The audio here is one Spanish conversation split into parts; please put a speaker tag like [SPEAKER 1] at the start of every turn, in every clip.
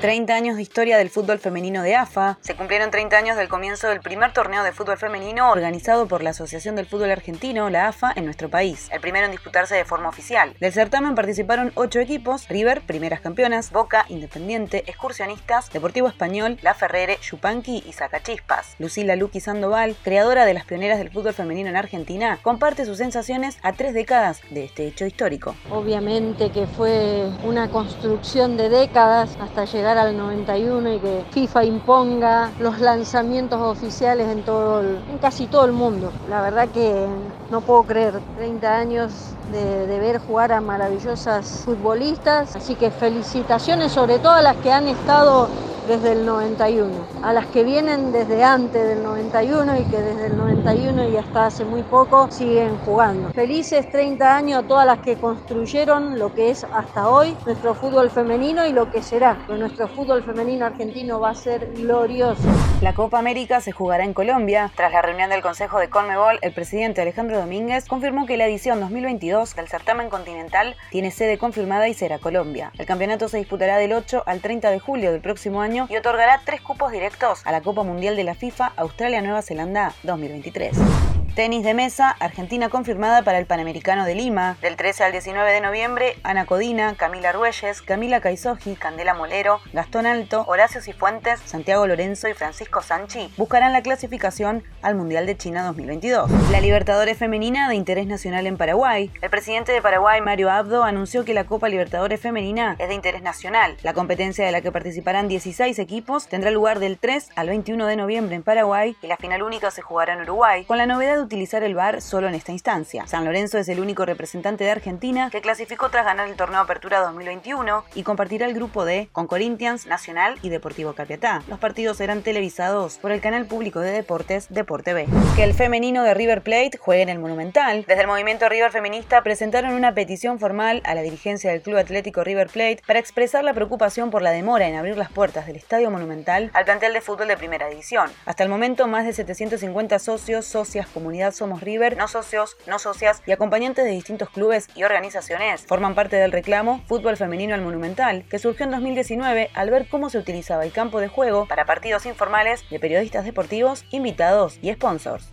[SPEAKER 1] 30 años de historia del fútbol femenino de AFA. Se cumplieron 30 años del comienzo del primer torneo de fútbol femenino organizado por la Asociación del Fútbol Argentino, la AFA, en nuestro país. El primero en disputarse de forma oficial. Del certamen participaron 8 equipos: River, primeras campeonas, Boca, Independiente, Excursionistas, Deportivo Español, La Ferrere, Yupanqui y Zacachispas. Lucila Luqui Sandoval, creadora de las pioneras del fútbol femenino en Argentina, comparte sus sensaciones a tres décadas de este hecho histórico.
[SPEAKER 2] Obviamente que fue una construcción de décadas hasta llegar al 91 y que FIFA imponga los lanzamientos oficiales en, todo en casi todo el mundo. La verdad que no puedo creer, 30 años de, de, ver jugar a maravillosas futbolistas, así que felicitaciones sobre todo a las que han estado desde el 91, a las que vienen desde antes del 91 y que desde el 91 y hasta hace muy poco siguen jugando. Felices 30 años a todas las que construyeron lo que es hasta hoy nuestro fútbol femenino y lo que será, que nuestro fútbol femenino argentino va a ser glorioso.
[SPEAKER 1] La Copa América se jugará en Colombia. Tras la reunión del Consejo de Conmebol, el presidente Alejandro Domínguez confirmó que la edición 2022 del certamen continental tiene sede confirmada y será Colombia. El campeonato se disputará del 8 al 30 de julio del próximo año y otorgará tres cupos directos a la Copa Mundial de la FIFA Australia-Nueva Zelanda 2023. Tenis de mesa, Argentina confirmada para el Panamericano de Lima. Del 13 al 19 de noviembre, Ana Codina, Camila Ruelles, Camila Caisoji, Candela Molero, Gastón Alto, Horacio Cifuentes, Santiago Lorenzo y Francisco Sanchi buscarán la clasificación al Mundial de China 2022. La Libertadores Femenina de interés nacional en Paraguay. El presidente de Paraguay, Mario Abdo, anunció que la Copa Libertadores Femenina es de interés nacional. La competencia de la que participarán 16 equipos tendrá lugar del 3 al 21 de noviembre en Paraguay y la final única se jugará en Uruguay, con la novedad utilizar el VAR solo en esta instancia. San Lorenzo es el único representante de Argentina que clasificó tras ganar el torneo Apertura 2021 y compartirá el grupo D con Corinthians, Nacional y Deportivo Capiatá. Los partidos serán televisados por el canal público de deportes Deporte B. Que el femenino de River Plate juegue en el Monumental. Desde el movimiento River Feminista presentaron una petición formal a la dirigencia del Club Atlético River Plate para expresar la preocupación por la demora en abrir las puertas del Estadio Monumental al plantel de fútbol de primera división. Hasta el momento, más de 750 socios, socias, Somos River, no socios, no socias y acompañantes de distintos clubes y organizaciones forman parte del reclamo Fútbol Femenino al Monumental, que surgió en 2019 al ver cómo se utilizaba el campo de juego para partidos informales de periodistas deportivos, invitados y sponsors.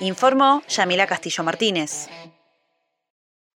[SPEAKER 1] Informó Yamila Castillo Martínez.